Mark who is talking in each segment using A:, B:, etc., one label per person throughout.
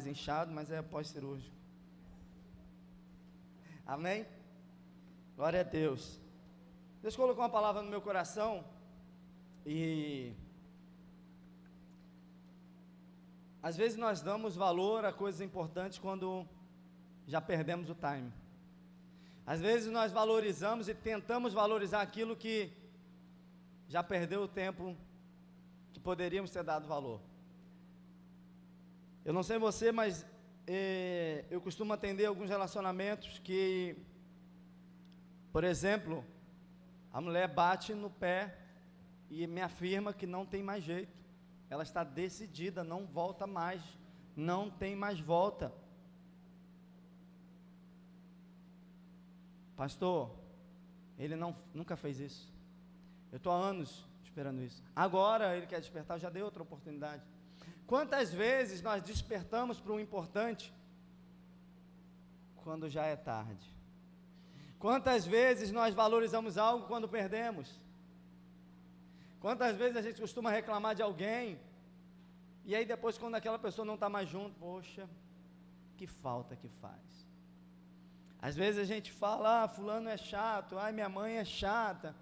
A: mais inchado, mas é pós-cirúrgico. Amém? Glória a Deus. Deus colocou uma palavra no meu coração e às vezes nós damos valor a coisas importantes quando já perdemos o time. Às vezes nós valorizamos e tentamos valorizar aquilo que já perdeu o tempo que poderíamos ter dado valor. Eu não sei você, mas eh, eu costumo atender alguns relacionamentos que, por exemplo, a mulher bate no pé e me afirma que não tem mais jeito. Ela está decidida, não volta mais, não tem mais volta. Pastor, ele não, nunca fez isso. Eu estou há anos esperando isso. Agora ele quer despertar, já dei outra oportunidade. Quantas vezes nós despertamos para o importante quando já é tarde? Quantas vezes nós valorizamos algo quando perdemos? Quantas vezes a gente costuma reclamar de alguém e aí depois quando aquela pessoa não está mais junto, poxa, que falta que faz. Às vezes a gente fala, ah, fulano é chato, ai, minha mãe é chata.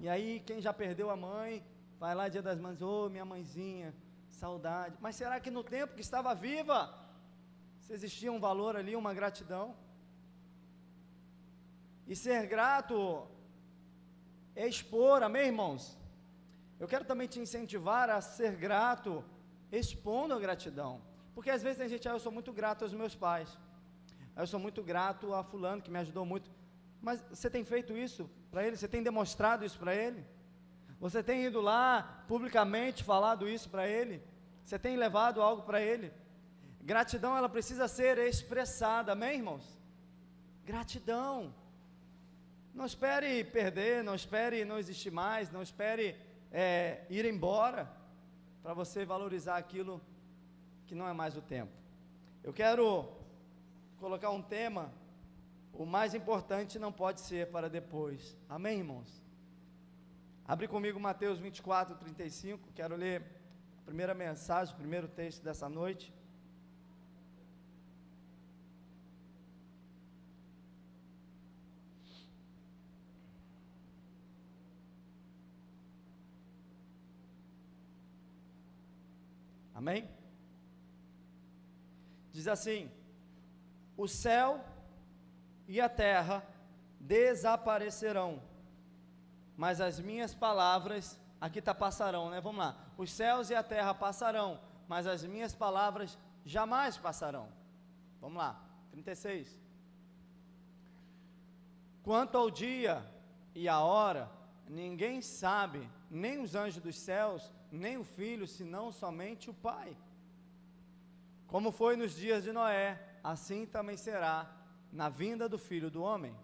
A: E aí, quem já perdeu a mãe, vai lá dia das mães, ô, oh, minha mãezinha, saudade. Mas será que no tempo que estava viva, se existia um valor ali, uma gratidão? E ser grato é expor, amém, irmãos? Eu quero também te incentivar a ser grato, expondo a gratidão. Porque às vezes tem gente, ah, eu sou muito grato aos meus pais eu sou muito grato a fulano que me ajudou muito. Mas você tem feito isso para ele? Você tem demonstrado isso para ele? Você tem ido lá publicamente falado isso para ele? Você tem levado algo para ele? Gratidão ela precisa ser expressada, amém, irmãos? Gratidão. Não espere perder, não espere não existir mais, não espere é, ir embora para você valorizar aquilo que não é mais o tempo. Eu quero colocar um tema, o mais importante não pode ser para depois. Amém, irmãos? Abre comigo Mateus 24, 35. Quero ler primeira mensagem, primeiro texto dessa noite. Amém? Diz assim: o céu e a terra desaparecerão, mas as minhas palavras, aqui está passarão, né? Vamos lá. Os céus e a terra passarão, mas as minhas palavras jamais passarão. Vamos lá. 36. Quanto ao dia e a hora, ninguém sabe, nem os anjos dos céus, nem o filho, senão somente o Pai. Como foi nos dias de Noé, assim também será na vinda do filho do homem.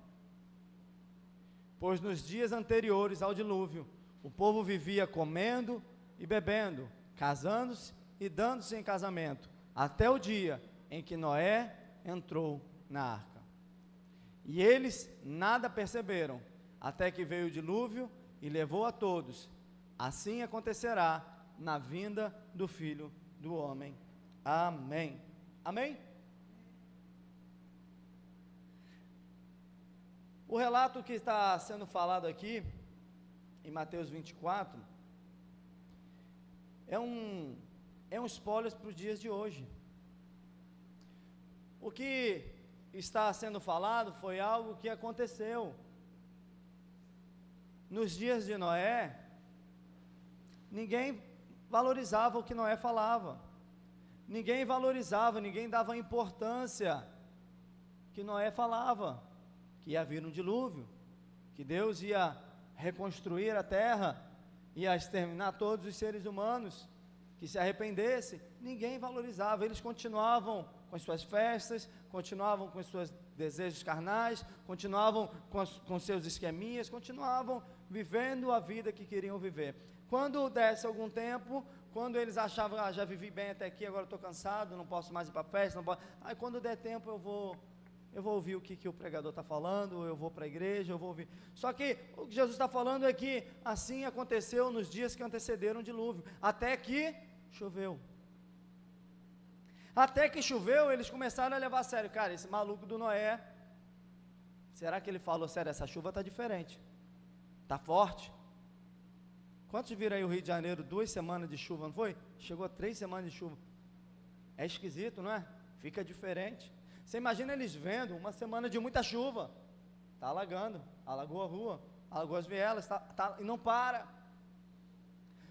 A: Pois nos dias anteriores ao dilúvio, o povo vivia comendo e bebendo, casando-se e dando-se em casamento, até o dia em que Noé entrou na arca. E eles nada perceberam, até que veio o dilúvio e levou a todos. Assim acontecerá na vinda do filho do homem. Amém. Amém? O relato que está sendo falado aqui, em Mateus 24, é um, é um spoiler para os dias de hoje. O que está sendo falado foi algo que aconteceu. Nos dias de Noé, ninguém valorizava o que Noé falava, ninguém valorizava, ninguém dava importância que Noé falava que ia vir um dilúvio, que Deus ia reconstruir a terra, ia exterminar todos os seres humanos que se arrependesse, ninguém valorizava, eles continuavam com as suas festas, continuavam com os seus desejos carnais, continuavam com, as, com seus esqueminhas, continuavam vivendo a vida que queriam viver. Quando desse algum tempo, quando eles achavam, ah, já vivi bem até aqui, agora estou cansado, não posso mais ir para a festa, não posso... aí quando der tempo eu vou eu vou ouvir o que, que o pregador está falando, eu vou para a igreja, eu vou ouvir. Só que o que Jesus está falando é que assim aconteceu nos dias que antecederam o dilúvio, até que choveu. Até que choveu, eles começaram a levar a sério. Cara, esse maluco do Noé, será que ele falou sério? Essa chuva está diferente, está forte. Quantos viram aí o Rio de Janeiro duas semanas de chuva, não foi? Chegou a três semanas de chuva. É esquisito, não é? Fica diferente. Você imagina eles vendo uma semana de muita chuva. Está alagando, alagou a rua, alagou as vielas, tá, tá, e não para.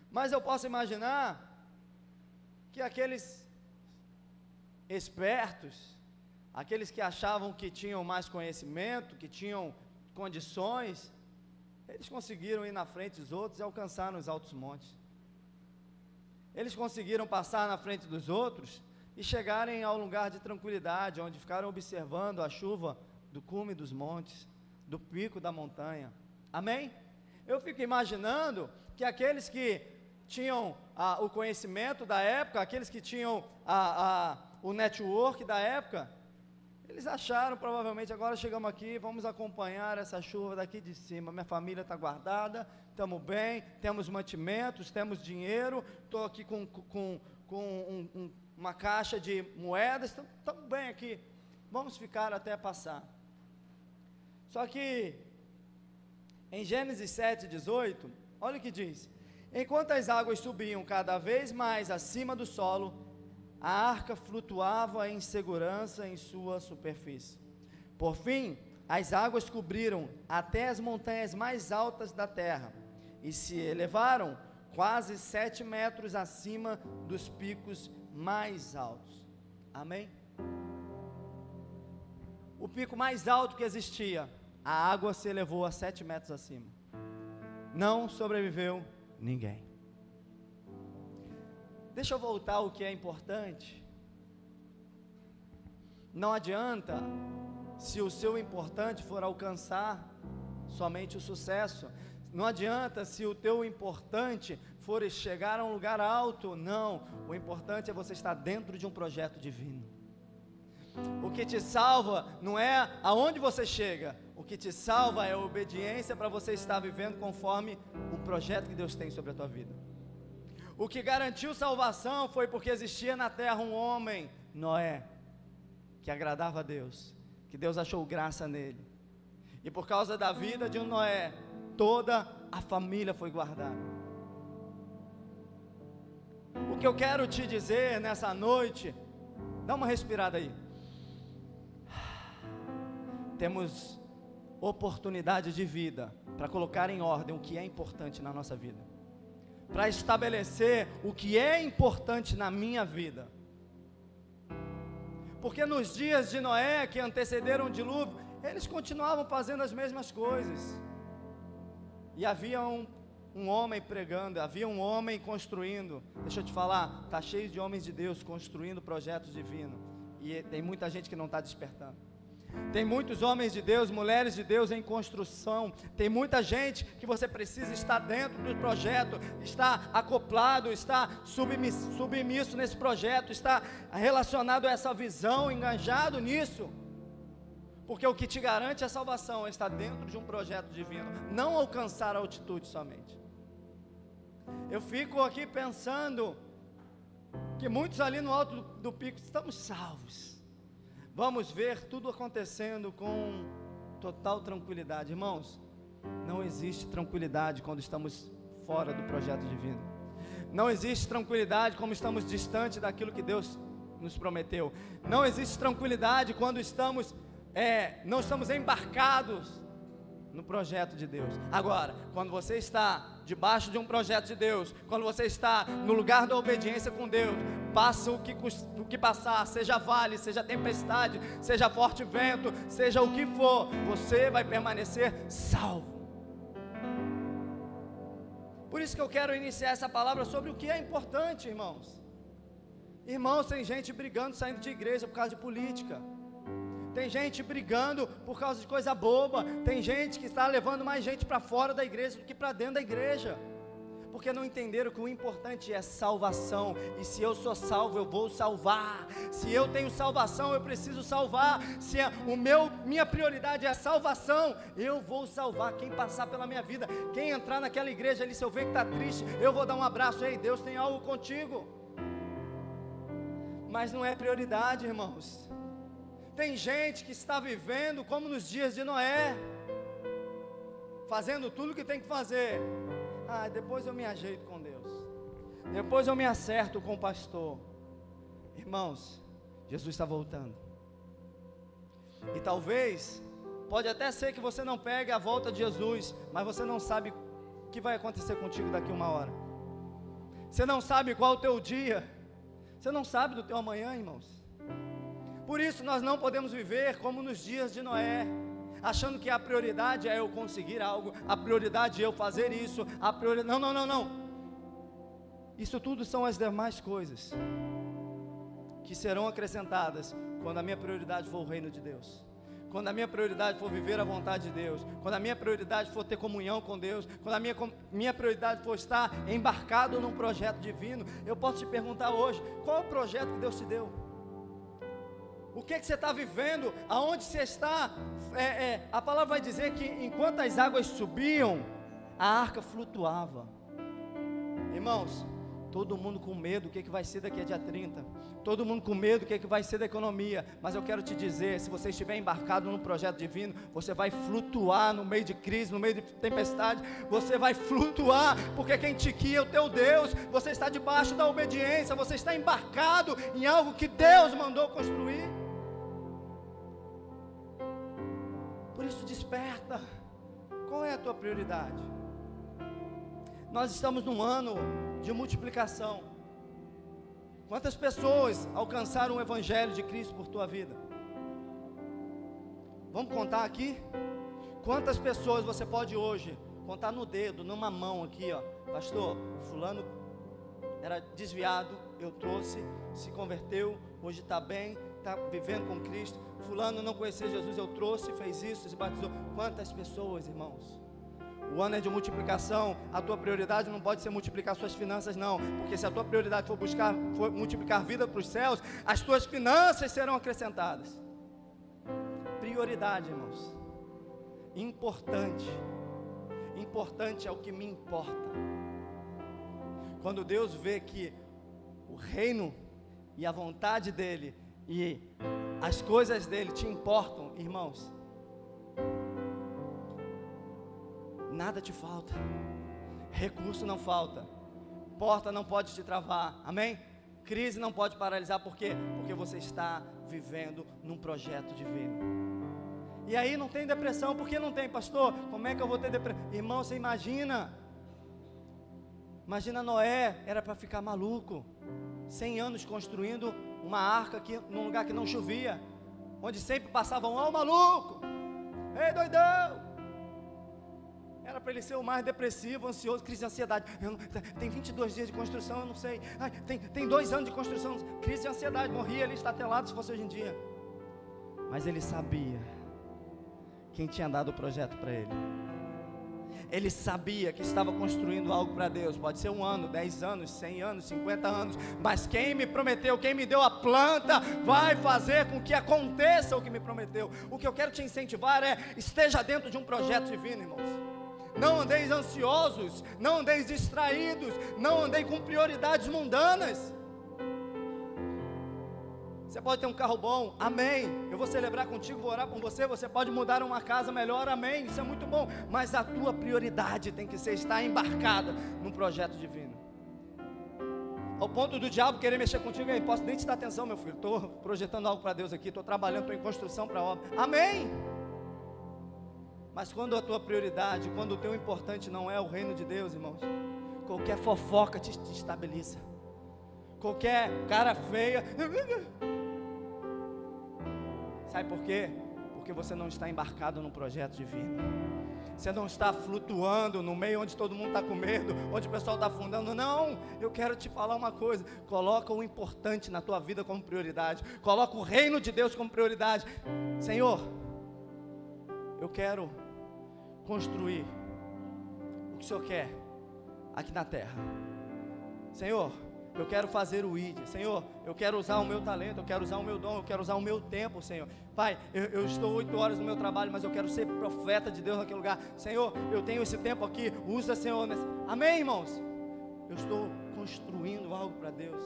A: Mas eu posso imaginar que aqueles espertos, aqueles que achavam que tinham mais conhecimento, que tinham condições, eles conseguiram ir na frente dos outros e alcançar nos altos montes. Eles conseguiram passar na frente dos outros e chegarem ao lugar de tranquilidade, onde ficaram observando a chuva do cume dos montes, do pico da montanha. Amém? Eu fico imaginando que aqueles que tinham ah, o conhecimento da época, aqueles que tinham a, a, o network da época, eles acharam provavelmente, agora chegamos aqui, vamos acompanhar essa chuva daqui de cima. Minha família está guardada, estamos bem, temos mantimentos, temos dinheiro, estou aqui com, com, com um, um, uma caixa de moedas, estamos bem aqui, vamos ficar até passar. Só que em Gênesis 7, 18, olha o que diz: Enquanto as águas subiam cada vez mais acima do solo, a arca flutuava em segurança em sua superfície. Por fim, as águas cobriram até as montanhas mais altas da terra e se elevaram quase sete metros acima dos picos mais altos. Amém? O pico mais alto que existia, a água se elevou a sete metros acima. Não sobreviveu ninguém. Deixa eu voltar ao que é importante. Não adianta se o seu importante for alcançar somente o sucesso. Não adianta se o teu importante for chegar a um lugar alto. Não, o importante é você estar dentro de um projeto divino. O que te salva não é aonde você chega, o que te salva é a obediência para você estar vivendo conforme o projeto que Deus tem sobre a tua vida. O que garantiu salvação foi porque existia na terra um homem, Noé, que agradava a Deus, que Deus achou graça nele. E por causa da vida de um Noé, toda a família foi guardada. O que eu quero te dizer nessa noite, dá uma respirada aí. Temos oportunidade de vida para colocar em ordem o que é importante na nossa vida para estabelecer o que é importante na minha vida. Porque nos dias de Noé, que antecederam o dilúvio, eles continuavam fazendo as mesmas coisas. E havia um, um homem pregando, havia um homem construindo. Deixa eu te falar, está cheio de homens de Deus construindo projetos divinos. E tem muita gente que não está despertando. Tem muitos homens de Deus, mulheres de Deus em construção. Tem muita gente que você precisa estar dentro do projeto, estar acoplado, estar submisso, submisso nesse projeto, estar relacionado a essa visão, enganjado nisso. Porque o que te garante a salvação é estar dentro de um projeto divino, não alcançar a altitude somente. Eu fico aqui pensando que muitos ali no alto do, pico estamos salvos Vamos ver tudo acontecendo com total tranquilidade. Irmãos, não existe tranquilidade quando estamos fora do projeto divino. Não existe tranquilidade como estamos distante daquilo que Deus nos prometeu. Não existe tranquilidade quando estamos é, não estamos embarcados no projeto de Deus. Agora, quando você está debaixo de um projeto de Deus, quando você está no lugar da obediência com Deus, passa o que, o que passar, seja vale, seja tempestade, seja forte vento, seja o que for, você vai permanecer salvo. Por isso que eu quero iniciar essa palavra sobre o que é importante, irmãos. Irmãos, tem gente brigando, saindo de igreja por causa de política. Tem gente brigando por causa de coisa boba. Tem gente que está levando mais gente para fora da igreja do que para dentro da igreja. Porque não entenderam que o importante é salvação. E se eu sou salvo, eu vou salvar. Se eu tenho salvação, eu preciso salvar. Se é, o meu, minha prioridade é a salvação, eu vou salvar quem passar pela minha vida. Quem entrar naquela igreja ali, se eu ver que está triste, eu vou dar um abraço. Ei, Deus tem algo contigo. mas não é prioridade, irmãos. Tem gente que está vivendo como nos dias de Noé, fazendo tudo o que tem que fazer. Ah, depois eu me ajeito com Deus. Depois eu me acerto com o pastor. Irmãos, Jesus está voltando. E talvez, pode até ser que você não pegue a volta de Jesus, mas você não sabe o que vai acontecer contigo daqui uma hora. Você não sabe qual é o teu dia. Você não sabe do teu amanhã, irmãos. Por isso nós não podemos viver como nos dias de Noé, achando que a prioridade é eu conseguir algo, a prioridade é eu fazer isso, a prioridade. Não, não, não, não. Isso tudo são as demais coisas que serão acrescentadas quando a minha prioridade for o reino de Deus. Quando a minha prioridade for viver a vontade de Deus, quando a minha prioridade for ter comunhão com Deus, quando a minha, minha prioridade for estar embarcado num projeto divino, eu posso te perguntar hoje: qual é o projeto que Deus te deu? O que, é que você está vivendo? Aonde você está? É, é, a palavra vai dizer que enquanto as águas subiam, a arca flutuava. Irmãos, todo mundo com medo o que, é que vai ser daqui a dia 30. Todo mundo com medo o que, é que vai ser da economia. Mas eu quero te dizer: se você estiver embarcado num projeto divino, você vai flutuar no meio de crise, no meio de tempestade. Você vai flutuar, porque quem te guia é o teu Deus. Você está debaixo da obediência. Você está embarcado em algo que Deus mandou construir. Por isso, desperta. Qual é a tua prioridade? Nós estamos num ano de multiplicação. Quantas pessoas alcançaram o Evangelho de Cristo por tua vida? Vamos contar aqui? Quantas pessoas você pode hoje contar no dedo, numa mão aqui, ó, pastor? Fulano era desviado, eu trouxe, se converteu, hoje está bem, está vivendo com Cristo. Fulano não conhecia Jesus, eu trouxe, fez isso, se batizou. Quantas pessoas, irmãos? O ano é de multiplicação. A tua prioridade não pode ser multiplicar suas finanças, não. Porque se a tua prioridade for buscar, for multiplicar vida para os céus, as tuas finanças serão acrescentadas. Prioridade, irmãos. Importante. Importante é o que me importa. Quando Deus vê que o reino e a vontade dele e as coisas dele te importam, irmãos, nada te falta, recurso não falta, porta não pode te travar, amém? Crise não pode paralisar, por quê? Porque você está vivendo num projeto divino. E aí não tem depressão, por que não tem, pastor? Como é que eu vou ter depressão? Irmão, você imagina, imagina Noé, era para ficar maluco, 100 anos construindo uma arca aqui num lugar que não chovia, onde sempre passavam, ó, oh, maluco, ei, doidão. Era para ele ser o mais depressivo, ansioso, crise de ansiedade. Não, tem 22 dias de construção, eu não sei. Ai, tem, tem dois anos de construção, crise de ansiedade. Morria ali estatelado se fosse hoje em dia. Mas ele sabia quem tinha dado o projeto para ele. Ele sabia que estava construindo algo para Deus. Pode ser um ano, dez anos, cem anos, cinquenta anos. Mas quem me prometeu, quem me deu a planta, vai fazer com que aconteça o que me prometeu. O que eu quero te incentivar é: esteja dentro de um projeto divino, irmãos. Não andeis ansiosos, não andeis distraídos, não andeis com prioridades mundanas. Você pode ter um carro bom, amém. Eu vou celebrar contigo, vou orar com você. Você pode mudar uma casa melhor, amém. Isso é muito bom. Mas a tua prioridade tem que ser estar embarcada num projeto divino. Ao ponto do diabo querer mexer contigo, eu posso nem te dar atenção, meu filho. Estou projetando algo para Deus aqui, estou trabalhando, estou em construção para a obra. Amém. Mas quando a tua prioridade, quando o teu importante não é o reino de Deus, irmãos, qualquer fofoca te, te estabiliza. Qualquer cara feia. Sabe por quê? Porque você não está embarcado num projeto divino. Você não está flutuando no meio onde todo mundo está com medo, onde o pessoal está afundando. Não, eu quero te falar uma coisa. Coloca o importante na tua vida como prioridade. Coloca o reino de Deus como prioridade. Senhor, eu quero construir o que o Senhor quer aqui na terra. Senhor, eu quero fazer o ID. Senhor, eu quero usar o meu talento, eu quero usar o meu dom, eu quero usar o meu tempo, Senhor. Pai, eu, eu estou oito horas no meu trabalho, mas eu quero ser profeta de Deus naquele lugar. Senhor, eu tenho esse tempo aqui, usa, Senhor. Nesse... Amém, irmãos? Eu estou construindo algo para Deus.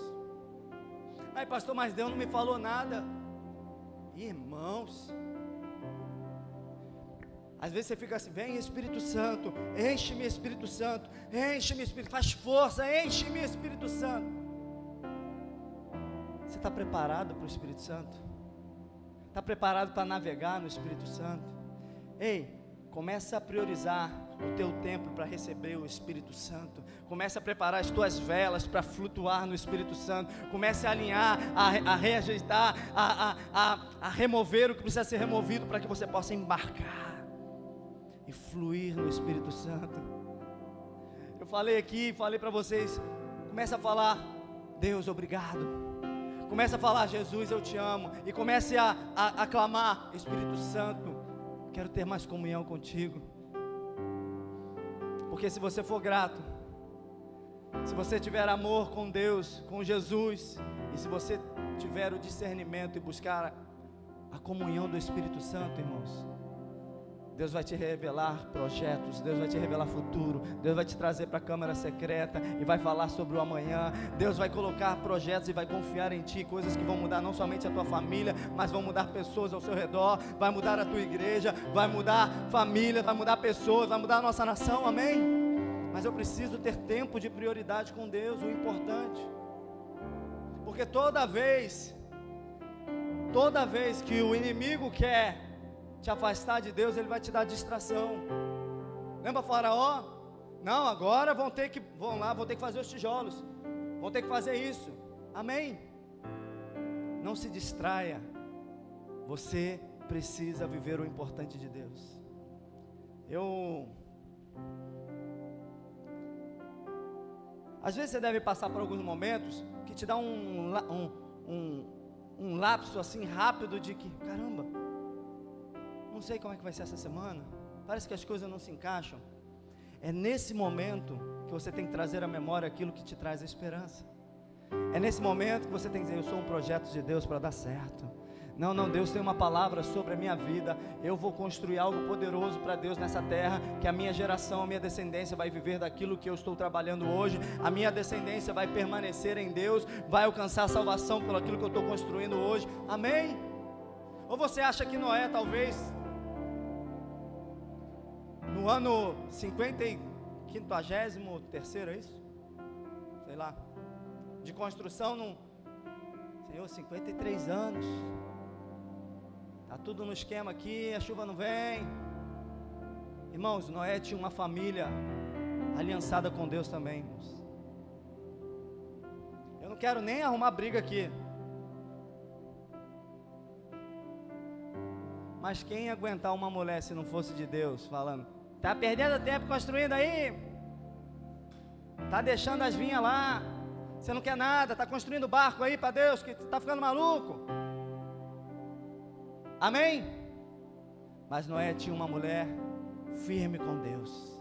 A: Ai, pastor, mas Deus não me falou nada. Irmãos, às vezes você fica assim, vem Espírito Santo, enche-me Espírito Santo, enche-me Espírito, faz força, enche-me Espírito Santo. Você está preparado para o Espírito Santo? Está preparado para navegar no Espírito Santo? Ei, começa a priorizar o teu tempo para receber o Espírito Santo. Comece a preparar as tuas velas para flutuar no Espírito Santo. Comece a alinhar, a, a reajeitar, a, a, a, a remover o que precisa ser removido para que você possa embarcar e fluir no Espírito Santo. Eu falei aqui, falei para vocês. Comece a falar, Deus, obrigado. Comece a falar, Jesus, eu te amo. E comece a, a, a clamar, Espírito Santo, quero ter mais comunhão contigo. Porque se você for grato, se você tiver amor com Deus, com Jesus, e se você tiver o discernimento e buscar a comunhão do Espírito Santo, irmãos, Deus vai te revelar projetos, Deus vai te revelar futuro, Deus vai te trazer para a câmara secreta e vai falar sobre o amanhã. Deus vai colocar projetos e vai confiar em ti, coisas que vão mudar não somente a tua família, mas vão mudar pessoas ao seu redor, vai mudar a tua igreja, vai mudar família, vai mudar pessoas, vai mudar a nossa nação. Amém? Mas eu preciso ter tempo de prioridade com Deus, o importante. Porque toda vez toda vez que o inimigo quer te afastar de Deus, ele vai te dar distração. Lembra Faraó? Não, agora vão ter que vão lá, vão ter que fazer os tijolos. Vão ter que fazer isso. Amém. Não se distraia. Você precisa viver o importante de Deus. Eu Às vezes você deve passar por alguns momentos que te dá um, um, um, um lapso assim rápido de que, caramba, sei como é que vai ser essa semana, parece que as coisas não se encaixam. É nesse momento que você tem que trazer à memória aquilo que te traz a esperança. É nesse momento que você tem que dizer: Eu sou um projeto de Deus para dar certo. Não, não, Deus tem uma palavra sobre a minha vida. Eu vou construir algo poderoso para Deus nessa terra. Que a minha geração, a minha descendência vai viver daquilo que eu estou trabalhando hoje. A minha descendência vai permanecer em Deus, vai alcançar a salvação pelo aquilo que eu estou construindo hoje. Amém? Ou você acha que Noé talvez no ano 50 e terceiro, é isso? Sei lá. De construção num Senhor, 53 anos. Tá tudo no esquema aqui, a chuva não vem. Irmãos, Noé tinha uma família aliançada com Deus também, irmãos. Eu não quero nem arrumar briga aqui. Mas quem aguentar uma mulher se não fosse de Deus, falando, Está perdendo tempo construindo aí. Está deixando as vinhas lá. Você não quer nada. Está construindo barco aí para Deus que está ficando maluco. Amém? Mas Noé tinha uma mulher firme com Deus.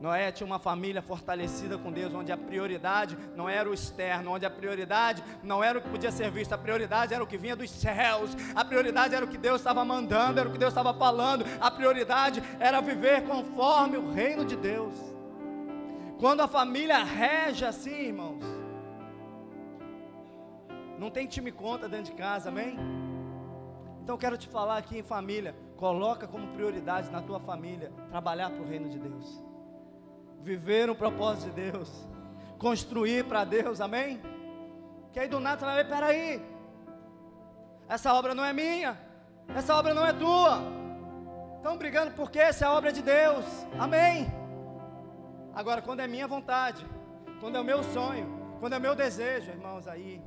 A: Noé tinha uma família fortalecida com Deus, onde a prioridade não era o externo, onde a prioridade não era o que podia ser visto, a prioridade era o que vinha dos céus, a prioridade era o que Deus estava mandando, era o que Deus estava falando, a prioridade era viver conforme o reino de Deus. Quando a família rege assim, irmãos, não tem time conta dentro de casa, amém? Então eu quero te falar aqui em família, coloca como prioridade na tua família trabalhar para o reino de Deus viver um propósito de Deus, construir para Deus, amém? Que aí do nada você vai ver, peraí, essa obra não é minha, essa obra não é tua, estão brigando porque essa é a obra de Deus, amém? Agora, quando é minha vontade, quando é o meu sonho, quando é o meu desejo, irmãos, aí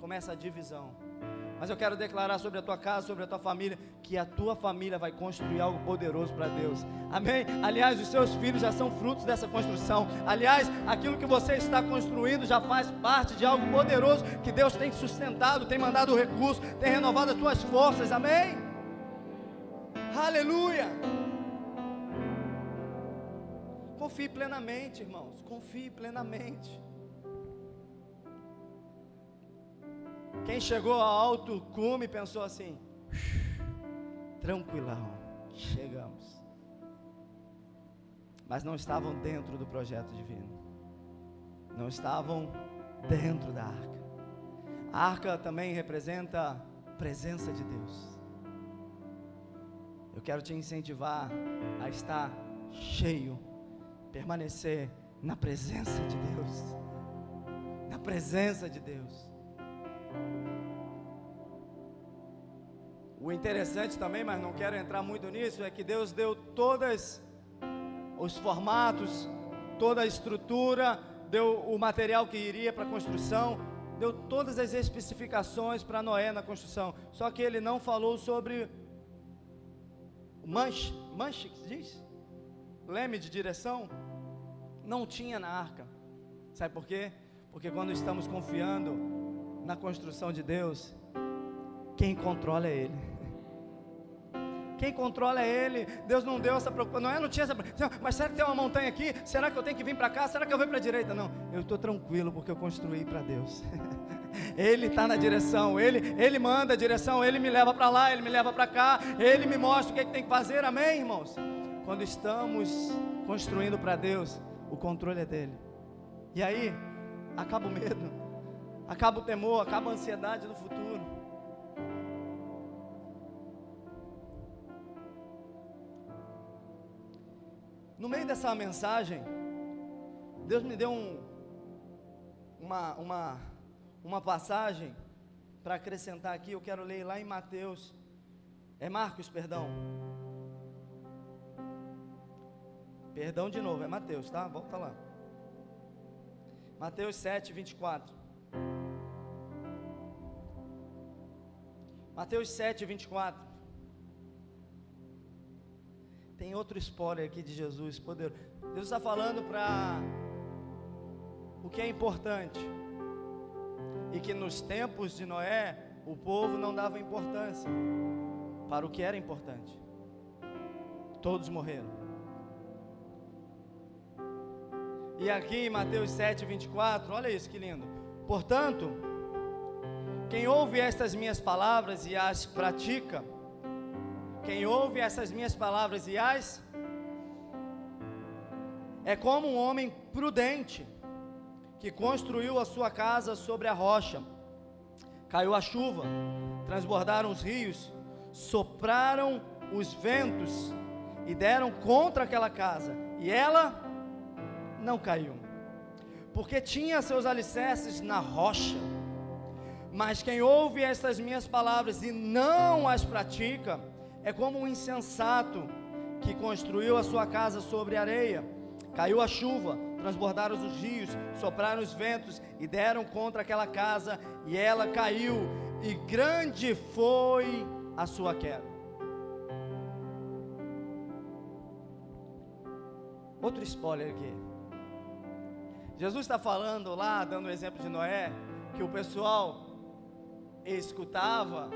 A: começa a divisão. Mas eu quero declarar sobre a tua casa, sobre a tua família, que a tua família vai construir algo poderoso para Deus. Amém? Aliás, os seus filhos já são frutos dessa construção. Aliás, aquilo que você está construindo já faz parte de algo poderoso que Deus tem sustentado, tem mandado o recurso, tem renovado as tuas forças. Amém? Aleluia! Confie plenamente, irmãos. Confie plenamente. Quem chegou ao alto cume pensou assim: tranquilão, chegamos. Mas não estavam dentro do projeto divino, não estavam dentro da arca, A arca também representa a presença de Deus. Eu quero te incentivar a estar cheio, permanecer na presença de Deus. Na presença de Deus. O interessante também, mas não quero entrar muito nisso, é que Deus deu todas os formatos, toda a estrutura, deu o material que iria para a construção, deu todas as especificações para Noé na construção. Só que ele não falou sobre manche, manche que se diz? Leme de direção? Não tinha na arca. Sabe por quê? Porque quando estamos confiando na construção de Deus, quem controla é Ele. Quem controla é Ele. Deus não deu essa preocupação. Não é, não tinha essa preocupação. Mas será que tem uma montanha aqui? Será que eu tenho que vir para cá? Será que eu venho para a direita? Não. Eu estou tranquilo porque eu construí para Deus. Ele está na direção. Ele, ele manda a direção. Ele me leva para lá. Ele me leva para cá. Ele me mostra o que, é que tem que fazer. Amém, irmãos? Quando estamos construindo para Deus, o controle é dele. E aí, acaba o medo, acaba o temor, acaba a ansiedade do futuro. No meio dessa mensagem, Deus me deu um, uma, uma, uma passagem para acrescentar aqui. Eu quero ler lá em Mateus, é Marcos, perdão. Perdão de novo, é Mateus, tá? Volta lá. Mateus 7, 24. Mateus 7, 24. Tem outro spoiler aqui de Jesus, poder. Deus está falando para o que é importante. E que nos tempos de Noé, o povo não dava importância para o que era importante. Todos morreram. E aqui em Mateus 7, 24, olha isso que lindo. Portanto, quem ouve estas minhas palavras e as pratica, quem ouve essas minhas palavras e as é como um homem prudente que construiu a sua casa sobre a rocha. Caiu a chuva, transbordaram os rios, sopraram os ventos e deram contra aquela casa, e ela não caiu, porque tinha seus alicerces na rocha. Mas quem ouve estas minhas palavras e não as pratica, é como um insensato que construiu a sua casa sobre areia. Caiu a chuva, transbordaram os rios, sopraram os ventos e deram contra aquela casa, e ela caiu, e grande foi a sua queda. Outro spoiler aqui. Jesus está falando lá, dando o exemplo de Noé, que o pessoal escutava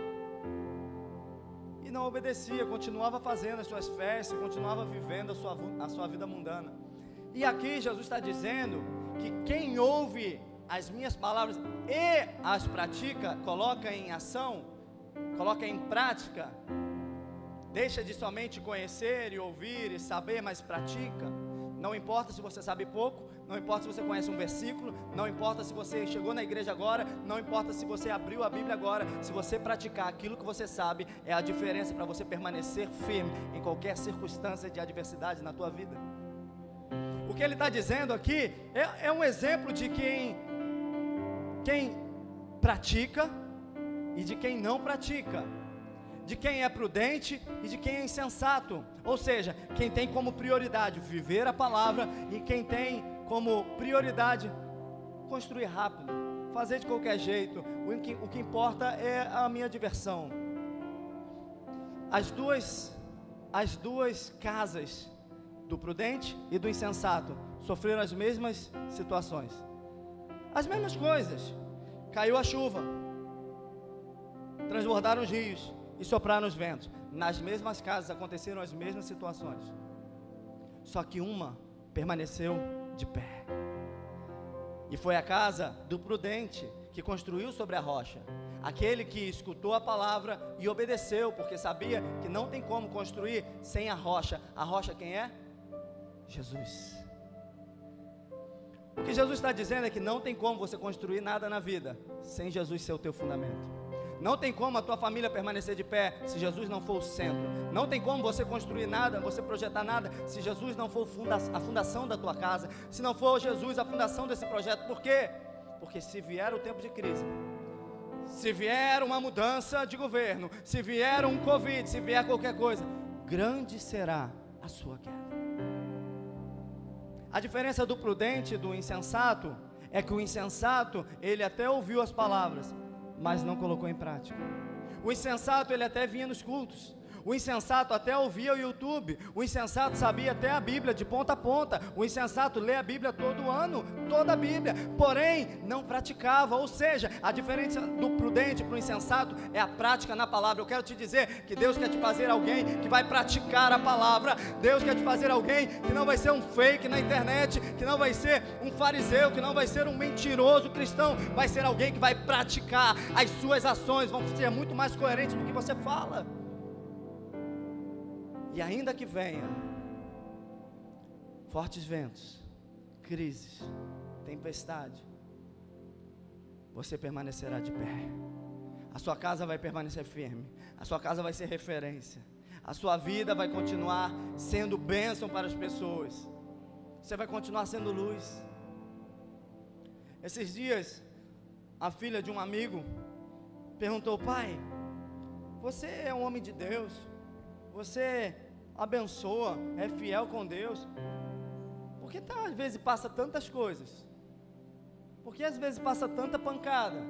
A: e não obedecia, continuava fazendo as suas festas, continuava vivendo a sua, a sua vida mundana. E aqui Jesus está dizendo que quem ouve as minhas palavras e as pratica, coloca em ação, coloca em prática, deixa de somente conhecer e ouvir e saber, mas pratica. Não importa se você sabe pouco, não importa se você conhece um versículo, não importa se você chegou na igreja agora, não importa se você abriu a Bíblia agora, se você praticar aquilo que você sabe, é a diferença para você permanecer firme em qualquer circunstância de adversidade na tua vida. O que ele está dizendo aqui é, é um exemplo de quem, quem pratica e de quem não pratica de quem é prudente e de quem é insensato. Ou seja, quem tem como prioridade viver a palavra e quem tem como prioridade construir rápido, fazer de qualquer jeito. O que, o que importa é a minha diversão. As duas, as duas casas do prudente e do insensato sofreram as mesmas situações, as mesmas coisas. Caiu a chuva, transbordaram os rios e sopraram os ventos. Nas mesmas casas aconteceram as mesmas situações. Só que uma permaneceu de pé. E foi a casa do prudente que construiu sobre a rocha. Aquele que escutou a palavra e obedeceu, porque sabia que não tem como construir sem a rocha. A rocha quem é? Jesus. O que Jesus está dizendo é que não tem como você construir nada na vida sem Jesus ser o teu fundamento. Não tem como a tua família permanecer de pé se Jesus não for o centro. Não tem como você construir nada, você projetar nada, se Jesus não for a fundação da tua casa. Se não for Jesus a fundação desse projeto. Por quê? Porque se vier o tempo de crise, se vier uma mudança de governo, se vier um Covid, se vier qualquer coisa, grande será a sua queda. A diferença do prudente e do insensato é que o insensato, ele até ouviu as palavras, mas não colocou em prática. O insensato, ele até vinha nos cultos, o insensato até ouvia o YouTube. O insensato sabia até a Bíblia de ponta a ponta. O insensato lê a Bíblia todo ano, toda a Bíblia. Porém, não praticava. Ou seja, a diferença do prudente para o insensato é a prática na palavra. Eu quero te dizer que Deus quer te fazer alguém que vai praticar a palavra. Deus quer te fazer alguém que não vai ser um fake na internet, que não vai ser um fariseu, que não vai ser um mentiroso cristão. Vai ser alguém que vai praticar. As suas ações vão ser muito mais coerentes do que você fala. E ainda que venha fortes ventos, crises, tempestade, você permanecerá de pé. A sua casa vai permanecer firme. A sua casa vai ser referência. A sua vida vai continuar sendo bênção para as pessoas. Você vai continuar sendo luz. Esses dias, a filha de um amigo perguntou: Pai, você é um homem de Deus. Você abençoa, é fiel com Deus. Por que tá, às vezes passa tantas coisas? Por que às vezes passa tanta pancada?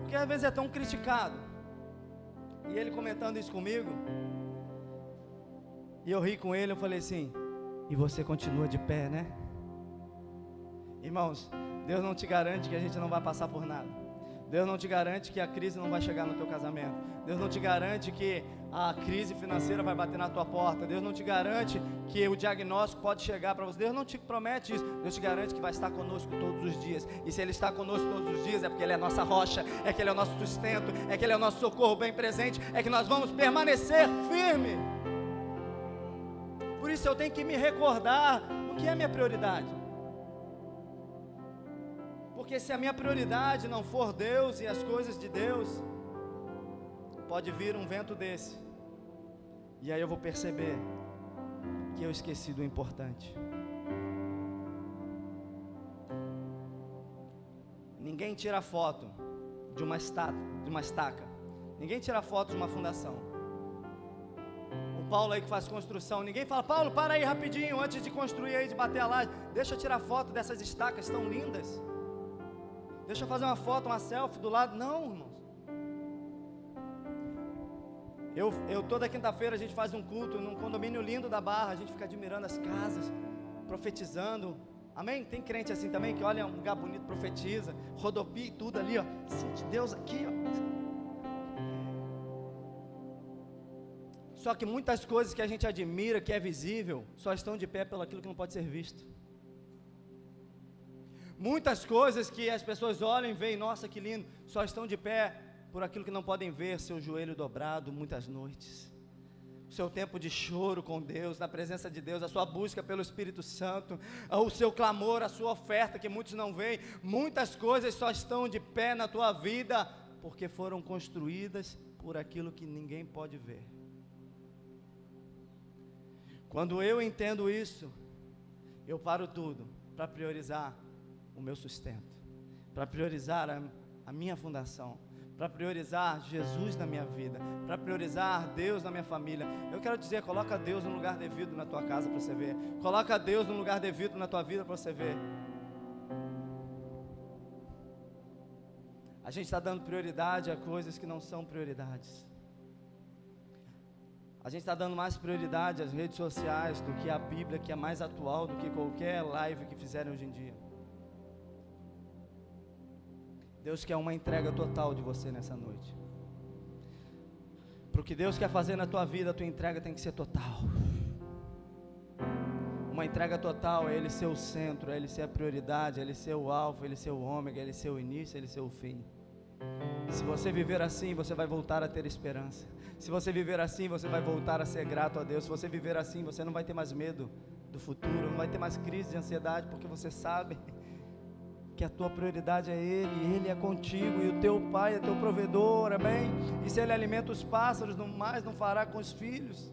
A: Por que às vezes é tão criticado? E ele comentando isso comigo, e eu ri com ele, eu falei assim: "E você continua de pé, né?" Irmãos, Deus não te garante que a gente não vai passar por nada. Deus não te garante que a crise não vai chegar no teu casamento. Deus não te garante que a crise financeira vai bater na tua porta. Deus não te garante que o diagnóstico pode chegar para você. Deus não te promete isso. Deus te garante que vai estar conosco todos os dias. E se Ele está conosco todos os dias, é porque Ele é nossa rocha, é que Ele é o nosso sustento, é que Ele é o nosso socorro bem presente, é que nós vamos permanecer firme. Por isso eu tenho que me recordar o que é minha prioridade. Porque se a minha prioridade não for Deus e as coisas de Deus, pode vir um vento desse. E aí eu vou perceber que eu esqueci do importante. Ninguém tira foto de uma, estátua, de uma estaca. Ninguém tira foto de uma fundação. O Paulo aí que faz construção, ninguém fala, Paulo, para aí rapidinho, antes de construir aí, de bater a laje. Deixa eu tirar foto dessas estacas tão lindas. Deixa eu fazer uma foto, uma selfie do lado. Não, irmãos. Eu, eu toda quinta-feira a gente faz um culto num condomínio lindo da Barra, a gente fica admirando as casas, profetizando. Amém? Tem crente assim também que olha um lugar bonito, profetiza, rodopia e tudo ali, ó. Sente Deus aqui, ó. Só que muitas coisas que a gente admira, que é visível, só estão de pé pelo aquilo que não pode ser visto. Muitas coisas que as pessoas olham e veem, nossa, que lindo, só estão de pé por aquilo que não podem ver, seu joelho dobrado muitas noites. O seu tempo de choro com Deus, na presença de Deus, a sua busca pelo Espírito Santo, o seu clamor, a sua oferta que muitos não veem, muitas coisas só estão de pé na tua vida porque foram construídas por aquilo que ninguém pode ver. Quando eu entendo isso, eu paro tudo para priorizar o meu sustento, para priorizar a, a minha fundação, para priorizar Jesus na minha vida, para priorizar Deus na minha família. Eu quero dizer, coloca Deus no lugar devido na tua casa para você ver. Coloca Deus no lugar devido na tua vida para você ver. A gente está dando prioridade a coisas que não são prioridades. A gente está dando mais prioridade às redes sociais do que a Bíblia, que é mais atual do que qualquer live que fizerem hoje em dia. Deus quer uma entrega total de você nessa noite. Para o que Deus quer fazer na tua vida, a tua entrega tem que ser total. Uma entrega total é Ele ser o centro, é Ele ser a prioridade, é Ele ser o alfa, é Ele ser o ômega, é Ele ser o início, é Ele ser o fim. Se você viver assim, você vai voltar a ter esperança. Se você viver assim, você vai voltar a ser grato a Deus. Se você viver assim, você não vai ter mais medo do futuro, não vai ter mais crise de ansiedade, porque você sabe que a tua prioridade é Ele, Ele é contigo, e o teu Pai é teu provedor, amém? E se Ele alimenta os pássaros, não mais não fará com os filhos.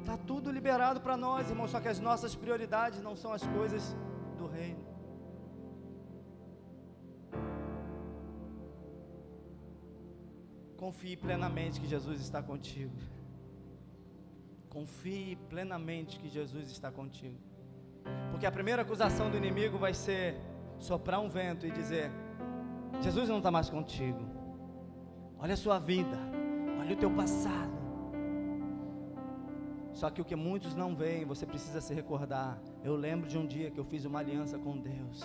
A: Está tudo liberado para nós, irmão, só que as nossas prioridades não são as coisas do reino. Confie plenamente que Jesus está contigo. Confie plenamente que Jesus está contigo. Porque a primeira acusação do inimigo vai ser soprar um vento e dizer: Jesus não está mais contigo. Olha a sua vida, olha o teu passado. Só que o que muitos não veem, você precisa se recordar. Eu lembro de um dia que eu fiz uma aliança com Deus.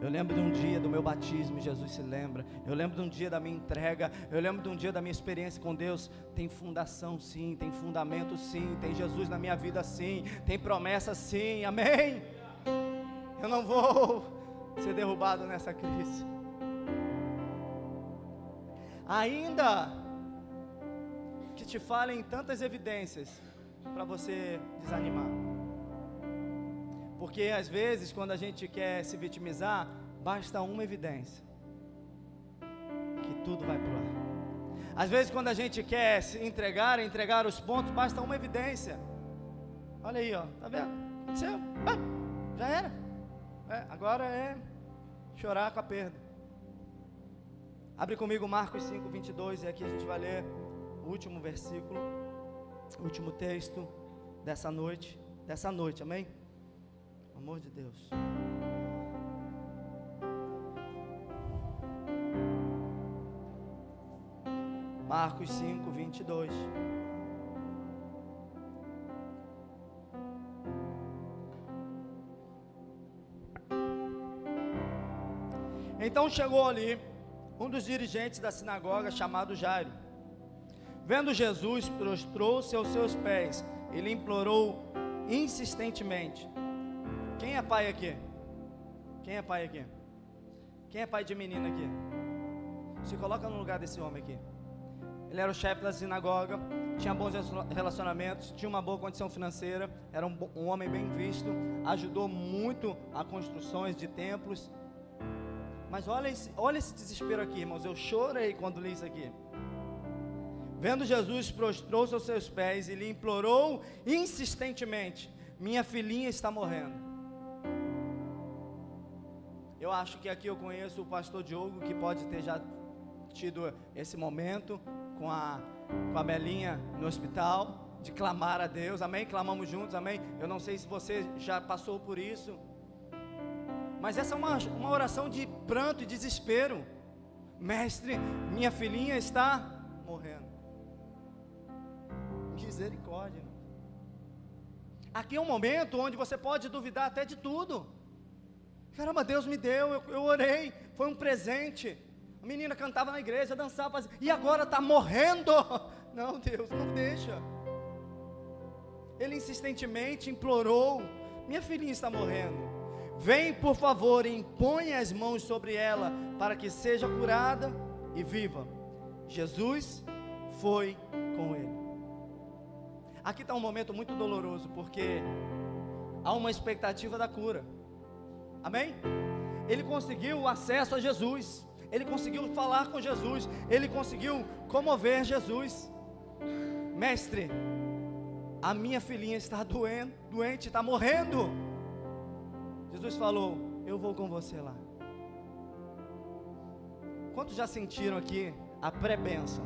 A: Eu lembro de um dia do meu batismo, Jesus se lembra. Eu lembro de um dia da minha entrega. Eu lembro de um dia da minha experiência com Deus. Tem fundação, sim. Tem fundamento, sim. Tem Jesus na minha vida, sim. Tem promessa, sim. Amém. Eu não vou ser derrubado nessa crise. Ainda que te falem tantas evidências para você desanimar. Porque às vezes, quando a gente quer se vitimizar, basta uma evidência que tudo vai pro ar. Às vezes, quando a gente quer se entregar, entregar os pontos, basta uma evidência. Olha aí, ó, tá vendo? Aconteceu, já era. É, agora é chorar com a perda. Abre comigo Marcos 5, 22, e aqui a gente vai ler o último versículo, o último texto dessa noite, dessa noite, amém? amor de Deus. Marcos 5, 22. Então chegou ali um dos dirigentes da sinagoga chamado Jairo. Vendo Jesus, prostrou-se aos seus pés. Ele implorou insistentemente: quem é pai aqui? Quem é pai aqui? Quem é pai de menina aqui? Se coloca no lugar desse homem aqui. Ele era o chefe da sinagoga, tinha bons relacionamentos, tinha uma boa condição financeira, era um, um homem bem visto, ajudou muito a construções de templos. Mas olha esse, olha esse desespero aqui, irmãos. Eu chorei quando li isso aqui. Vendo Jesus, prostrou-se aos seus pés e lhe implorou insistentemente: Minha filhinha está morrendo. Eu acho que aqui eu conheço o pastor Diogo, que pode ter já tido esse momento com a, com a Belinha no hospital, de clamar a Deus, amém? Clamamos juntos, amém? Eu não sei se você já passou por isso, mas essa é uma, uma oração de pranto e desespero. Mestre, minha filhinha está morrendo. Misericórdia. Aqui é um momento onde você pode duvidar até de tudo. Caramba, Deus me deu, eu, eu orei, foi um presente. A menina cantava na igreja, dançava, fazia, e agora está morrendo. Não, Deus, não deixa. Ele insistentemente implorou: Minha filhinha está morrendo. Vem, por favor, e impõe as mãos sobre ela, para que seja curada e viva. Jesus foi com ele. Aqui está um momento muito doloroso, porque há uma expectativa da cura. Amém? Ele conseguiu acesso a Jesus. Ele conseguiu falar com Jesus. Ele conseguiu comover Jesus. Mestre, a minha filhinha está doendo, doente, está morrendo. Jesus falou: Eu vou com você lá. Quantos já sentiram aqui a pré-bênção?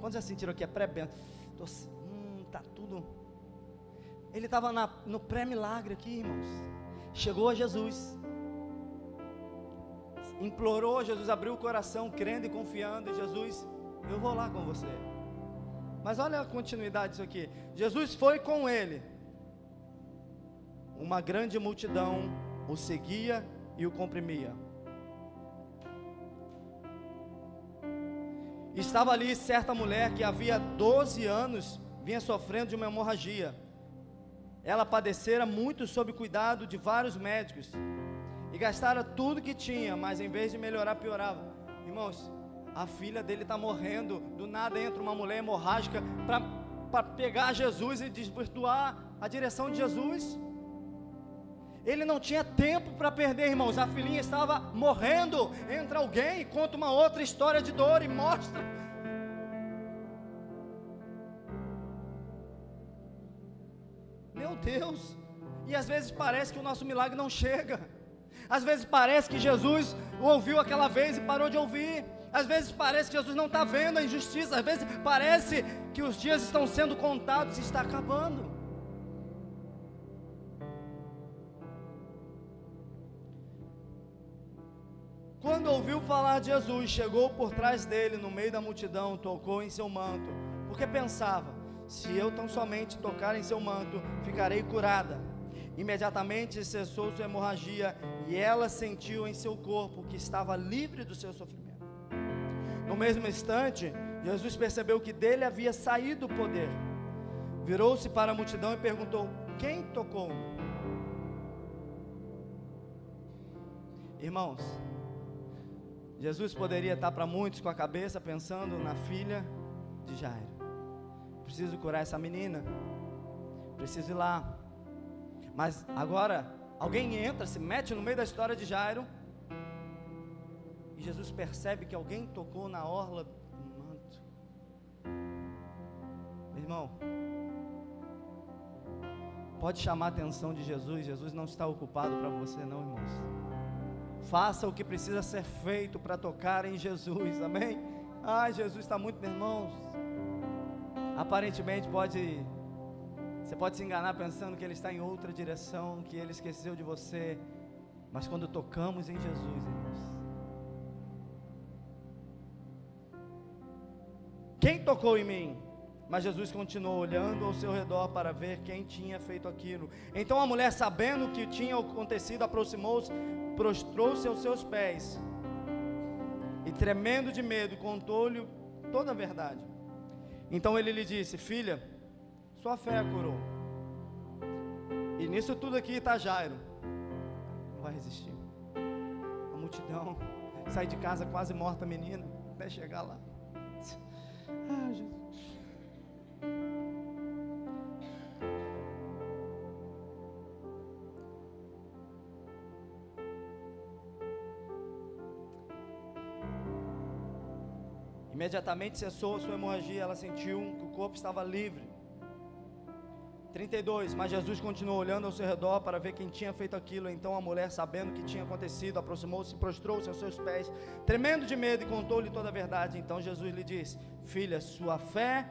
A: Quantos já sentiram aqui a pré-bênção? Hum, tá tudo. Ele estava no pré-milagre aqui, irmãos chegou a Jesus, implorou, Jesus abriu o coração, crendo e confiando, e Jesus, eu vou lá com você. Mas olha a continuidade disso aqui. Jesus foi com ele. Uma grande multidão o seguia e o comprimia. Estava ali certa mulher que havia 12 anos vinha sofrendo de uma hemorragia ela padecera muito sob cuidado de vários médicos e gastara tudo que tinha, mas em vez de melhorar, piorava. Irmãos, a filha dele está morrendo, do nada entra uma mulher hemorrágica para pegar Jesus e desvirtuar a direção de Jesus. Ele não tinha tempo para perder, irmãos. A filhinha estava morrendo. Entra alguém e conta uma outra história de dor e mostra. Meu Deus. E às vezes parece que o nosso milagre não chega. Às vezes parece que Jesus ouviu aquela vez e parou de ouvir. Às vezes parece que Jesus não está vendo a injustiça. Às vezes parece que os dias estão sendo contados e está acabando. Quando ouviu falar de Jesus, chegou por trás dele, no meio da multidão, tocou em seu manto, porque pensava: se eu tão somente tocar em seu manto, ficarei curada. Imediatamente cessou sua hemorragia e ela sentiu em seu corpo que estava livre do seu sofrimento. No mesmo instante, Jesus percebeu que dele havia saído o poder. Virou-se para a multidão e perguntou: Quem tocou? Irmãos, Jesus poderia estar para muitos com a cabeça pensando na filha de Jairo. Preciso curar essa menina. Preciso ir lá. Mas agora, alguém entra, se mete no meio da história de Jairo. E Jesus percebe que alguém tocou na orla do manto. Meu irmão, pode chamar a atenção de Jesus. Jesus não está ocupado para você, não, irmãos. Faça o que precisa ser feito para tocar em Jesus, amém? Ai, Jesus está muito, irmãos. Aparentemente pode, você pode se enganar pensando que Ele está em outra direção, que Ele esqueceu de você. Mas quando tocamos em Jesus, irmãos, quem tocou em mim? Mas Jesus continuou olhando ao seu redor para ver quem tinha feito aquilo. Então a mulher, sabendo o que tinha acontecido, aproximou-se, prostrou-se aos seus pés e, tremendo de medo, contou-lhe toda a verdade. Então ele lhe disse: Filha, sua fé a curou. E nisso tudo aqui está Jairo. Não vai resistir. A multidão sai de casa quase morta, menina, até chegar lá. Ah, Jesus. Imediatamente cessou sua hemorragia, ela sentiu que o corpo estava livre. 32. Mas Jesus continuou olhando ao seu redor para ver quem tinha feito aquilo. Então a mulher, sabendo o que tinha acontecido, aproximou-se e prostrou-se aos seus pés, tremendo de medo, e contou-lhe toda a verdade. Então Jesus lhe disse: Filha, sua fé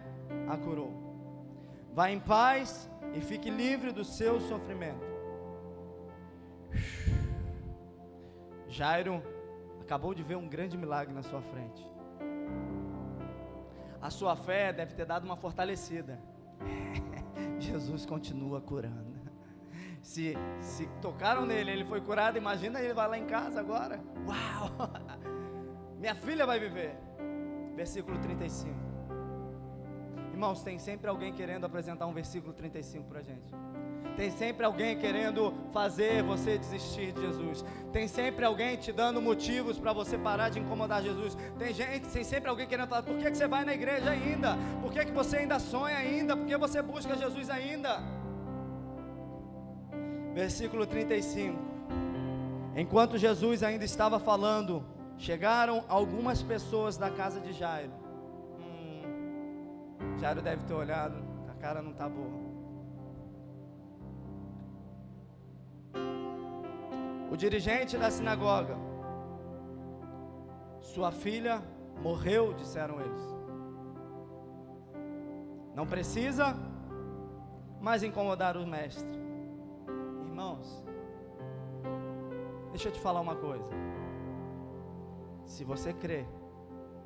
A: a curou. Vá em paz e fique livre do seu sofrimento. Jairo acabou de ver um grande milagre na sua frente a sua fé deve ter dado uma fortalecida. Jesus continua curando. Se, se tocaram nele, ele foi curado, imagina ele vai lá em casa agora. Uau! Minha filha vai viver. Versículo 35. Irmãos, tem sempre alguém querendo apresentar um versículo 35 para a gente. Tem sempre alguém querendo fazer você desistir de Jesus. Tem sempre alguém te dando motivos para você parar de incomodar Jesus. Tem gente, tem sempre alguém querendo falar: por que, que você vai na igreja ainda? Por que, que você ainda sonha ainda? Por que você busca Jesus ainda? Versículo 35. Enquanto Jesus ainda estava falando, chegaram algumas pessoas da casa de Jairo. Hum, Jairo deve ter olhado, a cara não está boa. O dirigente da sinagoga. Sua filha morreu, disseram eles. Não precisa mais incomodar o mestre. Irmãos, deixa eu te falar uma coisa. Se você crê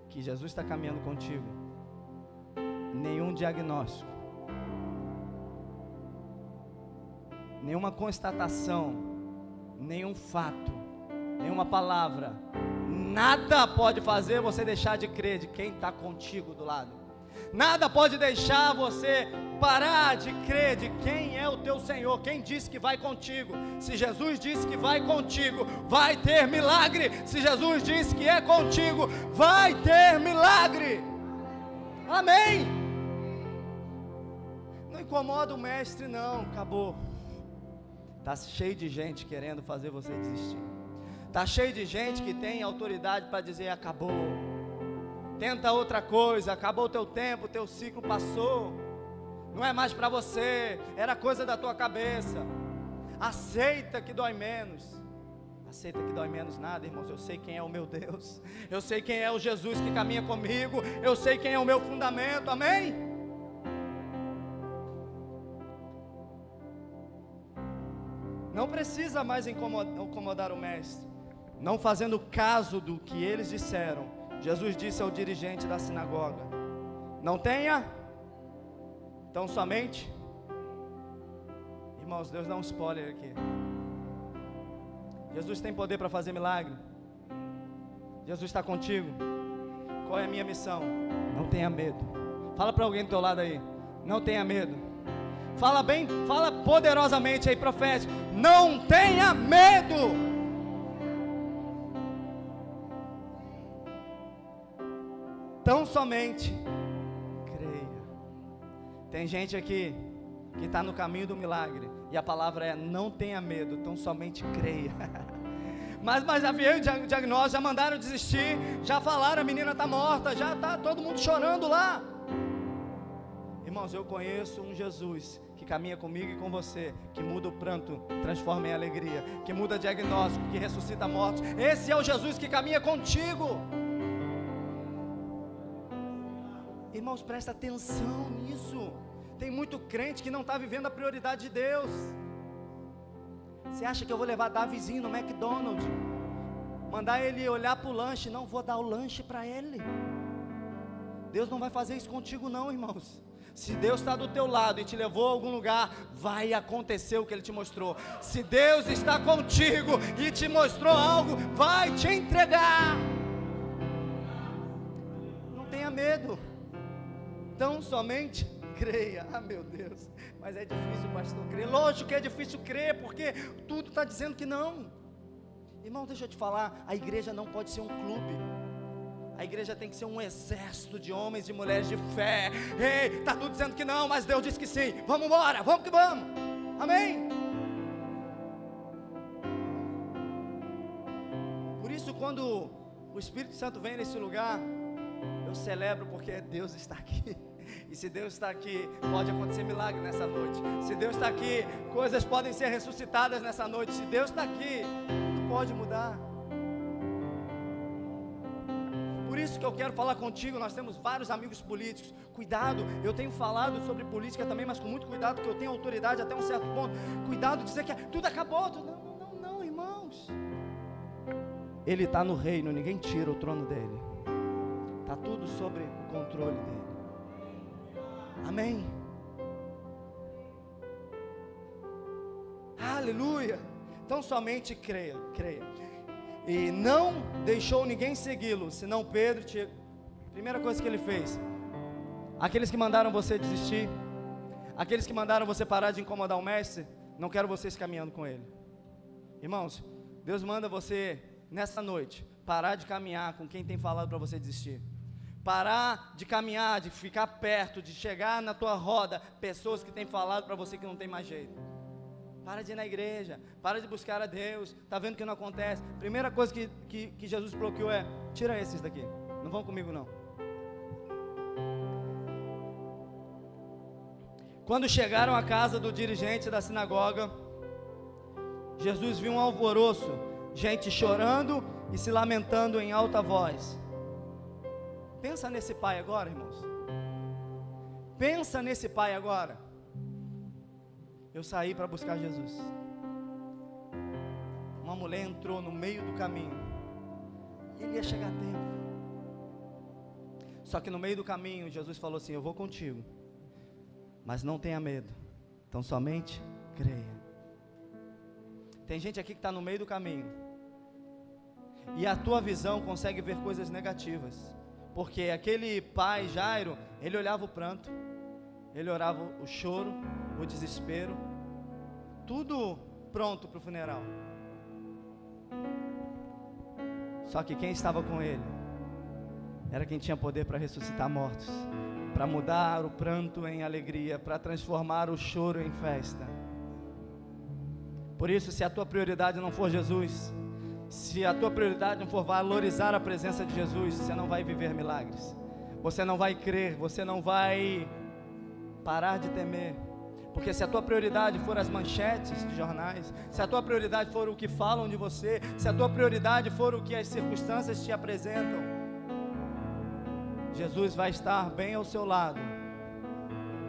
A: que Jesus está caminhando contigo, nenhum diagnóstico, nenhuma constatação nenhum fato, nenhuma palavra, nada pode fazer você deixar de crer de quem está contigo do lado. Nada pode deixar você parar de crer de quem é o teu Senhor, quem disse que vai contigo. Se Jesus disse que vai contigo, vai ter milagre. Se Jesus disse que é contigo, vai ter milagre. Amém. Não incomoda o mestre, não, acabou. Tá cheio de gente querendo fazer você desistir. Tá cheio de gente que tem autoridade para dizer acabou. Tenta outra coisa, acabou o teu tempo, o teu ciclo passou. Não é mais para você, era coisa da tua cabeça. Aceita que dói menos. Aceita que dói menos nada, irmãos. Eu sei quem é o meu Deus. Eu sei quem é o Jesus que caminha comigo. Eu sei quem é o meu fundamento. Amém? Não precisa mais incomodar o mestre. Não fazendo caso do que eles disseram. Jesus disse ao dirigente da sinagoga: Não tenha, então somente. Irmãos, Deus dá um spoiler aqui. Jesus tem poder para fazer milagre. Jesus está contigo. Qual é a minha missão? Não tenha medo. Fala para alguém do teu lado aí. Não tenha medo. Fala bem, fala poderosamente aí, profético. Não tenha medo. Tão somente creia. Tem gente aqui que está no caminho do milagre. E a palavra é: não tenha medo, então somente creia. Mas, mas já veio o diagnóstico, já mandaram desistir, já falaram, a menina está morta, já está todo mundo chorando lá. Irmãos, eu conheço um Jesus caminha comigo e com você, que muda o pranto, transforma em alegria, que muda diagnóstico, que ressuscita mortos. Esse é o Jesus que caminha contigo. Irmãos, presta atenção nisso. Tem muito crente que não está vivendo a prioridade de Deus. Você acha que eu vou levar Davizinho no McDonald's? Mandar ele olhar para o lanche? Não vou dar o lanche para ele. Deus não vai fazer isso contigo, não, irmãos. Se Deus está do teu lado e te levou a algum lugar, vai acontecer o que Ele te mostrou. Se Deus está contigo e te mostrou algo, vai te entregar. Não tenha medo. Então somente creia. Ah, meu Deus, mas é difícil, pastor, crer. Lógico que é difícil crer, porque tudo está dizendo que não. Irmão, deixa eu te falar: a igreja não pode ser um clube. A igreja tem que ser um exército de homens e mulheres de fé. Ei, está tudo dizendo que não, mas Deus disse que sim. Vamos embora, vamos que vamos. Amém? Por isso, quando o Espírito Santo vem nesse lugar, eu celebro porque Deus está aqui. E se Deus está aqui, pode acontecer milagre nessa noite. Se Deus está aqui, coisas podem ser ressuscitadas nessa noite. Se Deus está aqui, tudo pode mudar. Que eu quero falar contigo. Nós temos vários amigos políticos. Cuidado, eu tenho falado sobre política também, mas com muito cuidado, porque eu tenho autoridade até um certo ponto. Cuidado de dizer que tudo acabou. Tudo... Não, não, não, irmãos. Ele está no reino, ninguém tira o trono dele. Está tudo sobre o controle dele. Amém. Aleluia. Então somente creia, creia. E não deixou ninguém segui-lo, senão Pedro. Primeira coisa que ele fez. Aqueles que mandaram você desistir, aqueles que mandaram você parar de incomodar o mestre, não quero vocês caminhando com ele. Irmãos, Deus manda você nessa noite parar de caminhar com quem tem falado para você desistir parar de caminhar, de ficar perto, de chegar na tua roda, pessoas que têm falado para você que não tem mais jeito. Para de ir na igreja, para de buscar a Deus, está vendo que não acontece. Primeira coisa que, que, que Jesus bloqueou é: tira esses daqui, não vão comigo não. Quando chegaram à casa do dirigente da sinagoga, Jesus viu um alvoroço, gente chorando e se lamentando em alta voz. Pensa nesse pai agora, irmãos. Pensa nesse pai agora. Eu saí para buscar Jesus. Uma mulher entrou no meio do caminho. Ele ia chegar a tempo. Só que no meio do caminho, Jesus falou assim: Eu vou contigo. Mas não tenha medo. Então somente creia. Tem gente aqui que está no meio do caminho. E a tua visão consegue ver coisas negativas. Porque aquele pai, Jairo, ele olhava o pranto, ele orava o choro, o desespero, tudo pronto para o funeral. Só que quem estava com ele era quem tinha poder para ressuscitar mortos, para mudar o pranto em alegria, para transformar o choro em festa. Por isso, se a tua prioridade não for Jesus, se a tua prioridade não for valorizar a presença de Jesus, você não vai viver milagres. Você não vai crer, você não vai parar de temer. Porque se a tua prioridade for as manchetes de jornais, se a tua prioridade for o que falam de você, se a tua prioridade for o que as circunstâncias te apresentam, Jesus vai estar bem ao seu lado,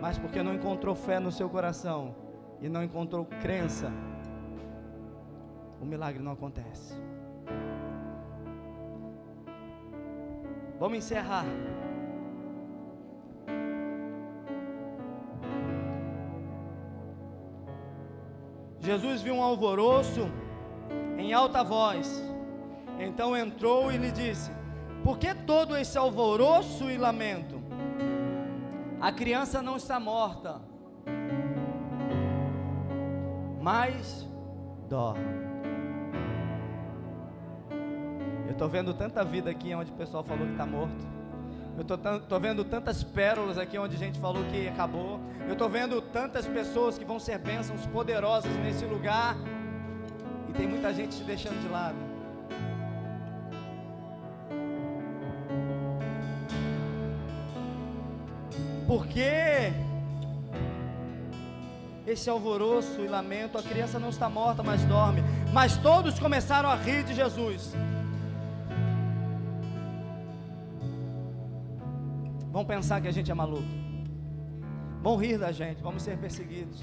A: mas porque não encontrou fé no seu coração e não encontrou crença, o milagre não acontece. Vamos encerrar. Jesus viu um alvoroço em alta voz. Então entrou e lhe disse: Por que todo esse alvoroço e lamento? A criança não está morta, mas dorme. Eu estou vendo tanta vida aqui onde o pessoal falou que está morto. Eu estou vendo tantas pérolas aqui onde a gente falou que acabou. Eu estou vendo tantas pessoas que vão ser bênçãos poderosas nesse lugar. E tem muita gente te deixando de lado. Porque esse alvoroço e lamento, a criança não está morta, mas dorme. Mas todos começaram a rir de Jesus. Vão pensar que a gente é maluco. Vão rir da gente, vamos ser perseguidos.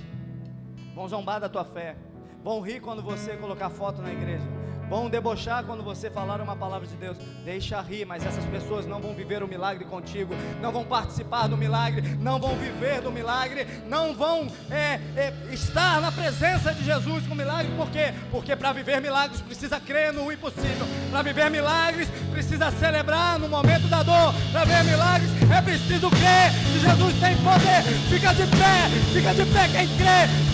A: Vão zombar da tua fé. Vão rir quando você colocar foto na igreja vão debochar quando você falar uma palavra de Deus. Deixa rir, mas essas pessoas não vão viver o milagre contigo, não vão participar do milagre, não vão viver do milagre, não vão é, é, estar na presença de Jesus com milagre. Por quê? Porque para viver milagres precisa crer no impossível. Para viver milagres precisa celebrar no momento da dor. Para ver milagres é preciso crer que Jesus tem poder. Fica de pé, fica de pé quem crê.